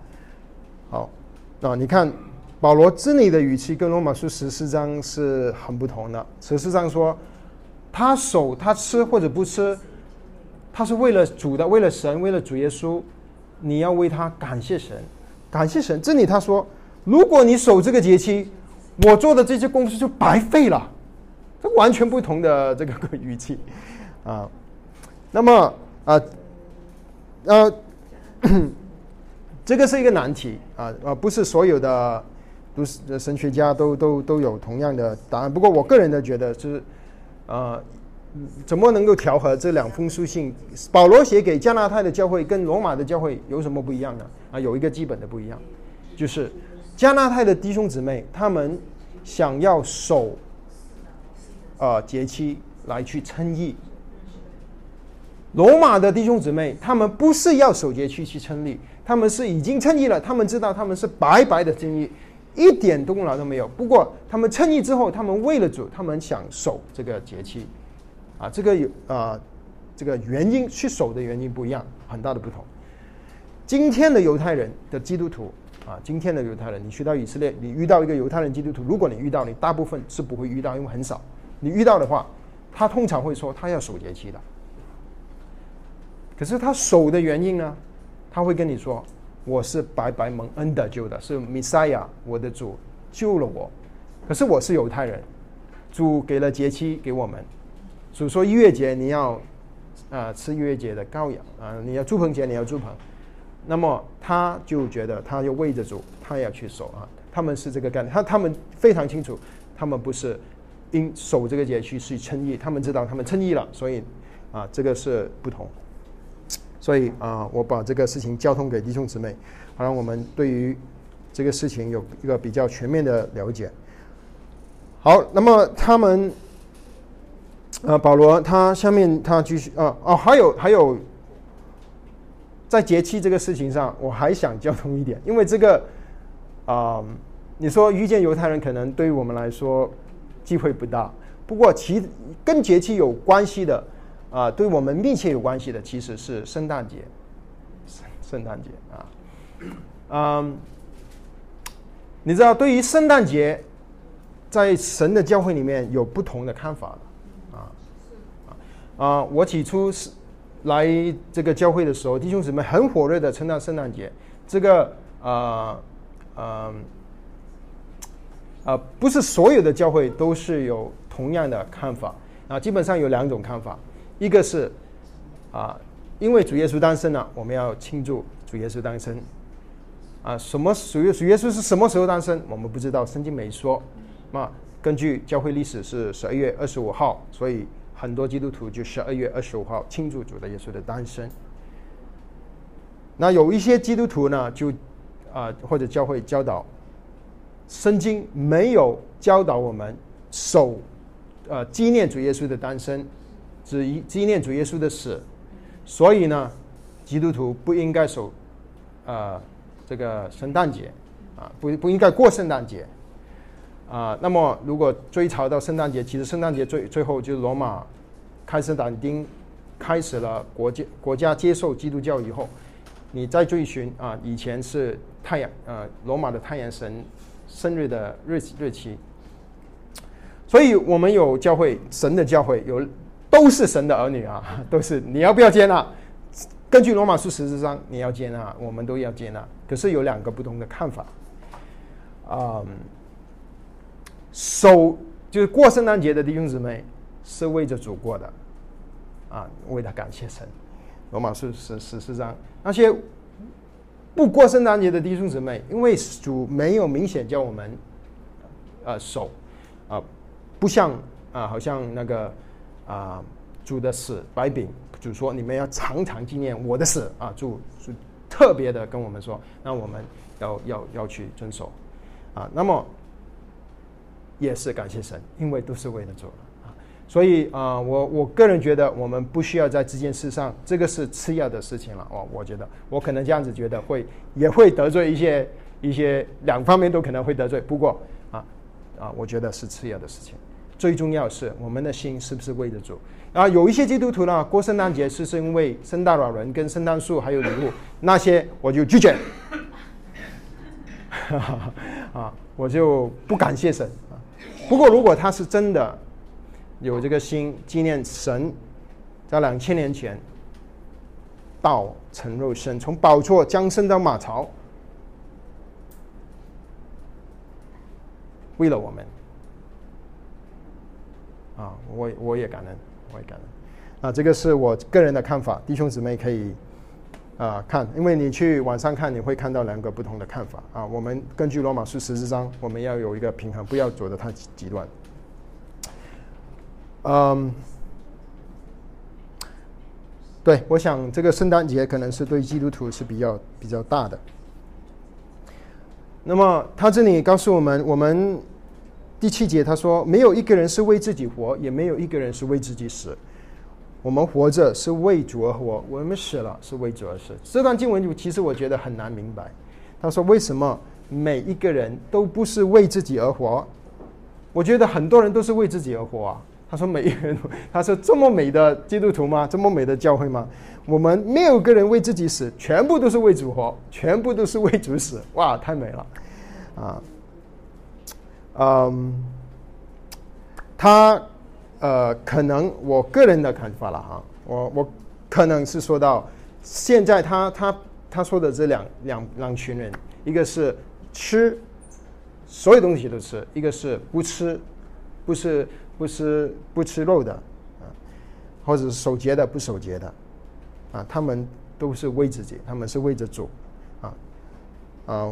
好，那，你看保罗这里的语气跟罗马书十四章是很不同的。十四章说，他守他吃或者不吃。他是为了主的，为了神，为了主耶稣，你要为他感谢神，感谢神。这里他说，如果你守这个节期，我做的这些功夫就白费了，这完全不同的这个语气啊。那么啊，呃，这个是一个难题啊啊，不是所有的都是神学家都都都有同样的答案。不过我个人的觉得是，呃。怎么能够调和这两封书信？保罗写给加拿大的教会跟罗马的教会有什么不一样呢？啊，有一个基本的不一样，就是加拿大的弟兄姊妹他们想要守啊节期来去称义；罗马的弟兄姊妹他们不是要守节期去称义，他们是已经称义了，他们知道他们是白白的称义，一点功劳都没有。不过他们称义之后，他们为了主，他们想守这个节期。啊，这个有啊，这个原因去守的原因不一样，很大的不同。今天的犹太人的基督徒啊，今天的犹太人，你去到以色列，你遇到一个犹太人基督徒，如果你遇到，你大部分是不会遇到，因为很少。你遇到的话，他通常会说他要守节期的。可是他守的原因呢？他会跟你说，我是白白蒙恩的救的，是弥赛亚，我的主救了我。可是我是犹太人，主给了节期给我们。主说，逾越节你要啊吃月节的羔羊啊，你要祝棚节你要祝棚，那么他就觉得他就为着主，他要去守啊。他们是这个概念，他他们非常清楚，他们不是因守这个节去去称义，他们知道他们称义了，所以啊这个是不同。所以啊，我把这个事情交通给弟兄姊妹，好让我们对于这个事情有一个比较全面的了解。好，那么他们。呃，保罗他下面他继续啊哦，还有还有，在节气这个事情上，我还想交通一点，因为这个啊，你说遇见犹太人，可能对于我们来说机会不大。不过其跟节气有关系的啊，对我们密切有关系的，其实是圣诞节，圣圣诞节啊，嗯，你知道对于圣诞节，在神的教会里面有不同的看法。啊啊，我起初是来这个教会的时候，弟兄姊妹很火热的称赞圣诞节。这个啊啊啊，不是所有的教会都是有同样的看法啊。基本上有两种看法，一个是啊，因为主耶稣诞生了，我们要庆祝主耶稣诞生。啊，什么属于主耶稣是什么时候诞生？我们不知道，圣经没说。那根据教会历史是十二月二十五号，所以。很多基督徒就十二月二十五号庆祝主的耶稣的诞生。那有一些基督徒呢，就啊或者教会教导，圣经没有教导我们守呃纪念主耶稣的诞生，只纪念主耶稣的死，所以呢，基督徒不应该守啊这个圣诞节啊不不应该过圣诞节。啊，那么如果追查到圣诞节，其实圣诞节最最后就是罗马开始但丁开始了国家国家接受基督教以后，你再追寻啊，以前是太阳呃罗马的太阳神生日的日日期，所以我们有教会神的教会有都是神的儿女啊，都是你要不要接纳？根据罗马书十四章你要接纳，我们都要接纳，可是有两个不同的看法，啊。守就是过圣诞节的弟兄姊妹是为着主过的，啊，为了感谢神。罗马书十十四章，那些不过圣诞节的弟兄姊妹，因为主没有明显叫我们，呃，守，啊，不像啊，好像那个啊，主的死白饼，主说你们要常常纪念我的死啊，主主特别的跟我们说，那我们要要要去遵守，啊，那么也是感谢神，因为都是为了主啊。所以啊，我我个人觉得，我们不需要在这件事上，这个是次要的事情了。哦，我觉得我可能这样子觉得会，也会得罪一些一些两方面都可能会得罪。不过啊啊，我觉得是次要的事情，最重要是我们的心是不是为着主。啊，有一些基督徒呢，过圣诞节是是因为圣诞老人跟圣诞树还有礼物，那些我就拒绝。啊，我就不感谢神啊。不过如果他是真的。有这个心纪念神，在两千年前，道成肉身，从宝座降生到马槽，为了我们，啊，我我也感恩，我也感恩，啊，这个是我个人的看法，弟兄姊妹可以啊看，因为你去网上看，你会看到两个不同的看法啊。我们根据罗马书十四章，我们要有一个平衡，不要走的太极端。嗯，对，我想这个圣诞节可能是对基督徒是比较比较大的。那么他这里告诉我们，我们第七节他说，没有一个人是为自己活，也没有一个人是为自己死。我们活着是为主而活，我们死了是为主而死。这段经文其实我觉得很难明白。他说，为什么每一个人都不是为自己而活？我觉得很多人都是为自己而活啊。他说：“每一个人，他说这么美的基督徒吗？这么美的教会吗？我们没有个人为自己死，全部都是为主活，全部都是为主死。哇，太美了！啊，嗯，他呃，可能我个人的看法了哈，我我可能是说到现在，他他他说的这两两两群人，一个是吃所有东西都吃，一个是不吃，不是。”不吃不吃肉的，啊，或者是守节的不守节的，啊，他们都是为自己，他们是为着主，啊，啊，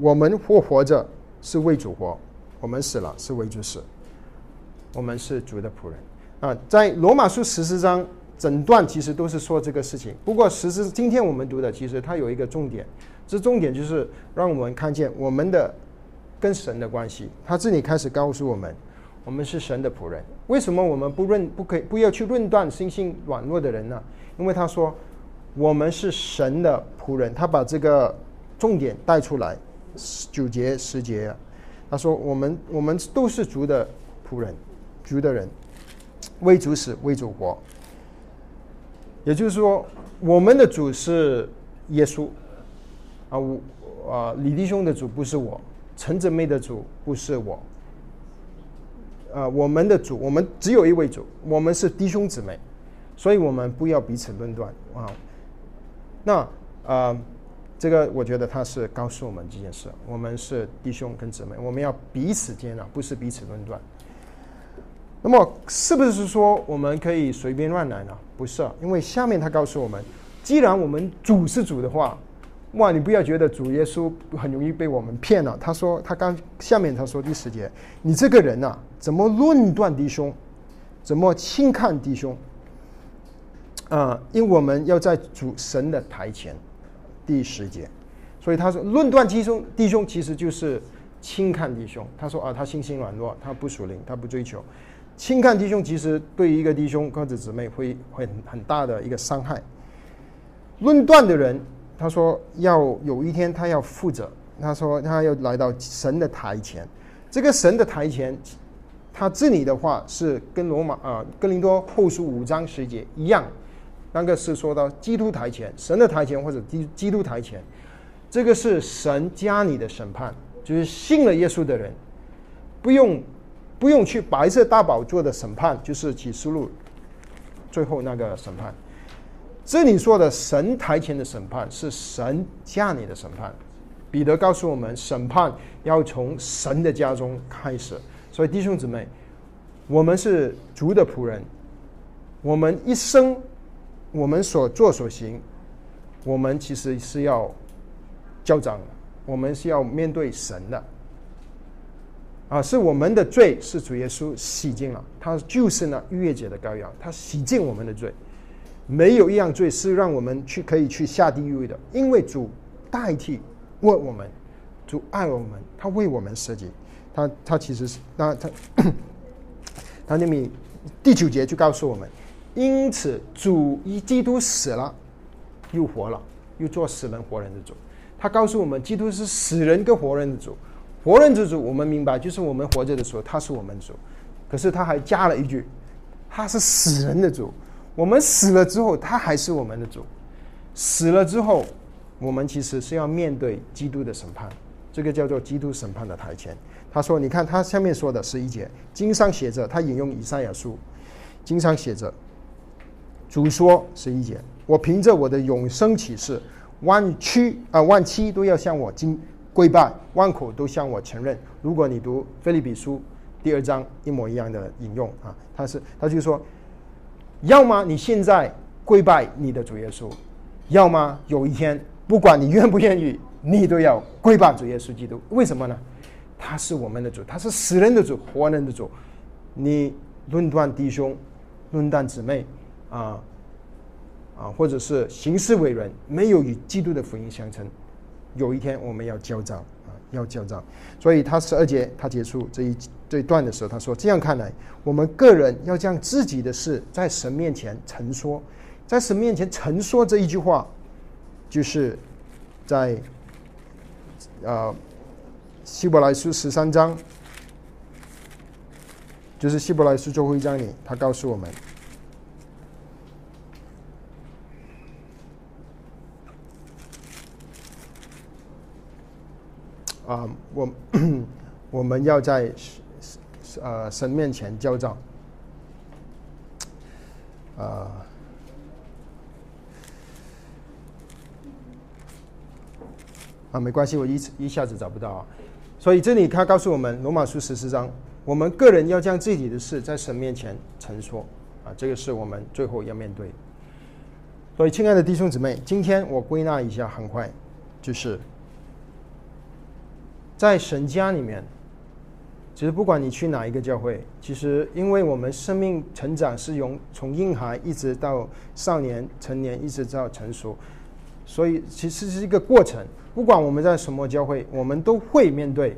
我们活活着是为主活，我们死了是为主死，我们是主的仆人，啊，在罗马书十四章整段其实都是说这个事情，不过十四今天我们读的其实它有一个重点，这重点就是让我们看见我们的跟神的关系，他这里开始告诉我们。我们是神的仆人，为什么我们不论不可以不要去论断心性软弱的人呢？因为他说我们是神的仆人，他把这个重点带出来，九节十节，他说我们我们都是主的仆人，主的人，为主死为主活。也就是说，我们的主是耶稣啊，我啊李弟兄的主不是我，陈姊妹的主不是我。呃，我们的主，我们只有一位主，我们是弟兄姊妹，所以我们不要彼此论断啊。那呃，这个我觉得他是告诉我们这件事，我们是弟兄跟姊妹，我们要彼此接纳，不是彼此论断。那么是不是说我们可以随便乱来呢？不是，因为下面他告诉我们，既然我们主是主的话。哇！你不要觉得主耶稣很容易被我们骗了。他说，他刚下面他说第十节，你这个人呐，怎么论断弟兄，怎么轻看弟兄？啊，因为我们要在主神的台前，第十节，所以他说论断弟兄，弟兄其实就是轻看弟兄。他说啊，他心心软弱，他不属灵，他不追求，轻看弟兄，其实对于一个弟兄或者姊妹会会很很大的一个伤害。论断的人。他说要有一天他要负责。他说他要来到神的台前。这个神的台前，他这里的话是跟罗马啊，跟林多后书五章十节一样。那个是说到基督台前，神的台前或者基基督台前，这个是神加你的审判，就是信了耶稣的人，不用不用去白色大宝座的审判，就是启示录最后那个审判。这里说的神台前的审判是神加你的审判，彼得告诉我们，审判要从神的家中开始。所以弟兄姊妹，我们是主的仆人，我们一生我们所做所行，我们其实是要交账，我们是要面对神的。啊，是我们的罪是主耶稣洗净了，他就是那逾越节的羔羊，他洗净我们的罪，没有一样罪是让我们去可以去下地狱的，因为主代替为我们，主爱我们，他为我们设计，他他其实是那他 他那米第九节就告诉我们，因此主一基督死了，又活了，又做死人活人的主，他告诉我们，基督是死人跟活人的主。活人之主，我们明白，就是我们活着的时候，他是我们主。可是他还加了一句，他是死人的主。我们死了之后，他还是我们的主。死了之后，我们其实是要面对基督的审判，这个叫做基督审判的台前。他说：“你看，他下面说的十一节，经上写着，他引用以赛亚书，经上写着，主说十一节，我凭着我的永生启示，万屈啊万妻都要向我敬。”跪拜，万口都向我承认。如果你读《菲利比书》第二章，一模一样的引用啊，他是他就说，要么你现在跪拜你的主耶稣，要么有一天，不管你愿不愿意，你都要跪拜主耶稣基督。为什么呢？他是我们的主，他是死人的主，活人的主。你论断弟兄，论断姊妹，啊啊，或者是行事为人，没有与基督的福音相称。有一天我们要交账啊，要交账。所以他十二节他结束这一这一段的时候，他说：“这样看来，我们个人要将自己的事在神面前陈说，在神面前陈说这一句话，就是在呃希伯来书十三章，就是希伯来书最后一章里，他告诉我们。”啊，我我们要在呃神面前交账，啊啊，没关系，我一一下子找不到啊。所以这里他告诉我们，罗马书十四章，我们个人要将自己的事在神面前陈说，啊，这个是我们最后要面对。所以，亲爱的弟兄姊妹，今天我归纳一下，很快就是。在神家里面，其实不管你去哪一个教会，其实因为我们生命成长是由从婴孩一直到少年、成年，一直到成熟，所以其实是一个过程。不管我们在什么教会，我们都会面对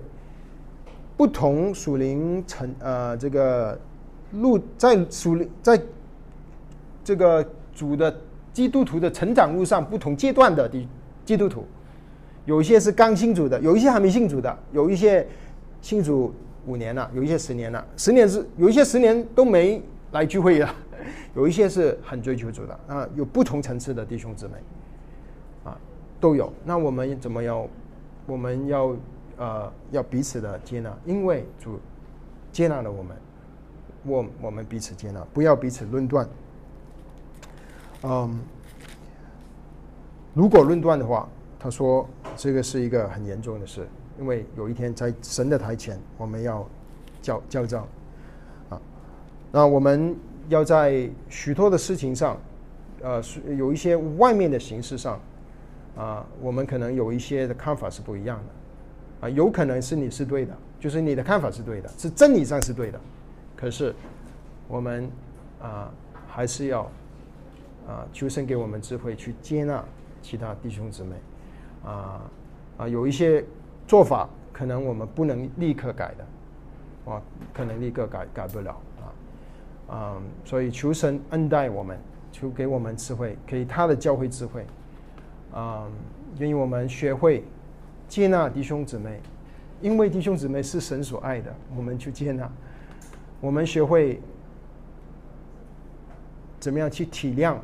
不同属灵成呃这个路在属灵在这个主的基督徒的成长路上不同阶段的的基督徒。有一些是刚信主的，有一些还没信主的，有一些信主五年了，有一些十年了，十年是有一些十年都没来聚会了，有一些是很追求主的啊，有不同层次的弟兄姊妹，啊，都有。那我们怎么要？我们要呃要彼此的接纳，因为主接纳了我们，我我们彼此接纳，不要彼此论断。嗯，如果论断的话。他说：“这个是一个很严重的事，因为有一天在神的台前，我们要叫叫账啊。那我们要在许多的事情上，呃，有一些外面的形式上啊，我们可能有一些的看法是不一样的啊。有可能是你是对的，就是你的看法是对的，是真理上是对的。可是我们啊，还是要啊，求神给我们智慧去接纳其他弟兄姊妹。”啊啊，有一些做法可能我们不能立刻改的，啊，可能立刻改改不了啊，嗯，所以求神恩待我们，求给我们智慧，给他的教会智慧，啊，愿意我们学会接纳弟兄姊妹，因为弟兄姊妹是神所爱的，我们去接纳，我们学会怎么样去体谅。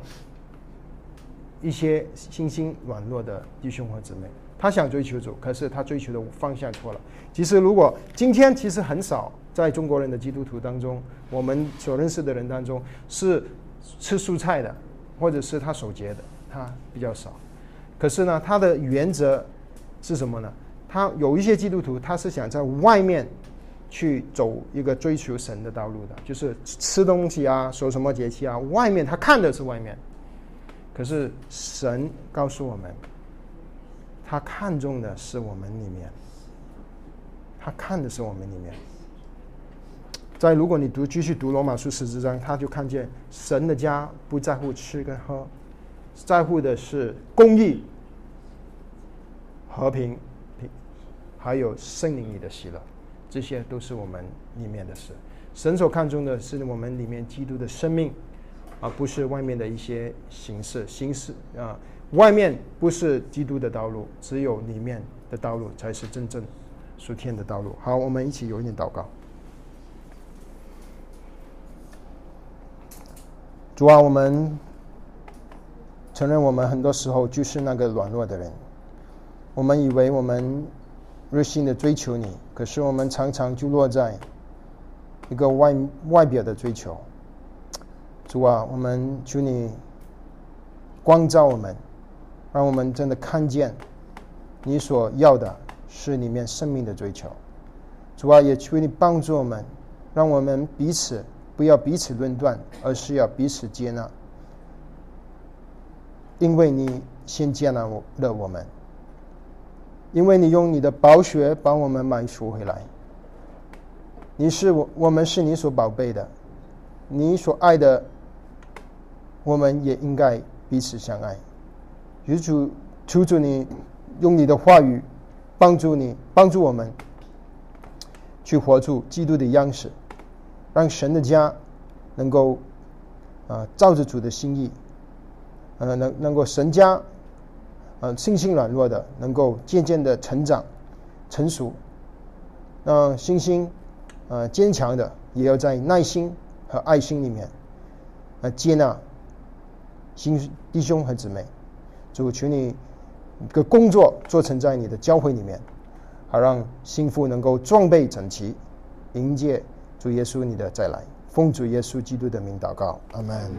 一些心心软弱的弟兄和姊妹，他想追求主，可是他追求的方向错了。其实，如果今天其实很少在中国人的基督徒当中，我们所认识的人当中是吃蔬菜的，或者是他守节的，他比较少。可是呢，他的原则是什么呢？他有一些基督徒，他是想在外面去走一个追求神的道路的，就是吃东西啊，守什么节气啊，外面他看的是外面。可是神告诉我们，他看重的是我们里面，他看的是我们里面。在如果你读继续读罗马书十四章，他就看见神的家不在乎吃跟喝，在乎的是公义、和平、平，还有圣灵里的喜乐，这些都是我们里面的事。神所看重的是我们里面基督的生命，而不是外面的一些形式形式啊。外面不是基督的道路，只有里面的道路才是真正属天的道路。好，我们一起有一点祷告。主啊，我们承认我们很多时候就是那个软弱的人。我们以为我们热心的追求你，可是我们常常就落在一个外外表的追求。主啊，我们求你光照我们，让我们真的看见你所要的是里面生命的追求。主啊，也求你帮助我们，让我们彼此。不要彼此论断，而是要彼此接纳。因为你先接纳了我们，因为你用你的宝血把我们买赎回来。你是我，我们是你所宝贝的，你所爱的，我们也应该彼此相爱。主，求主你用你的话语帮助你，帮助我们去活出基督的样式。让神的家能够啊照着主的心意，呃能能够神家呃信心软弱的能够渐渐的成长成熟，让信心呃坚强的也要在耐心和爱心里面来接纳兄弟兄和姊妹，主求你个工作做成在你的教会里面，好让心腹能够装备整齐，迎接。主耶稣，你的再来，奉主耶稣基督的名祷告，阿门。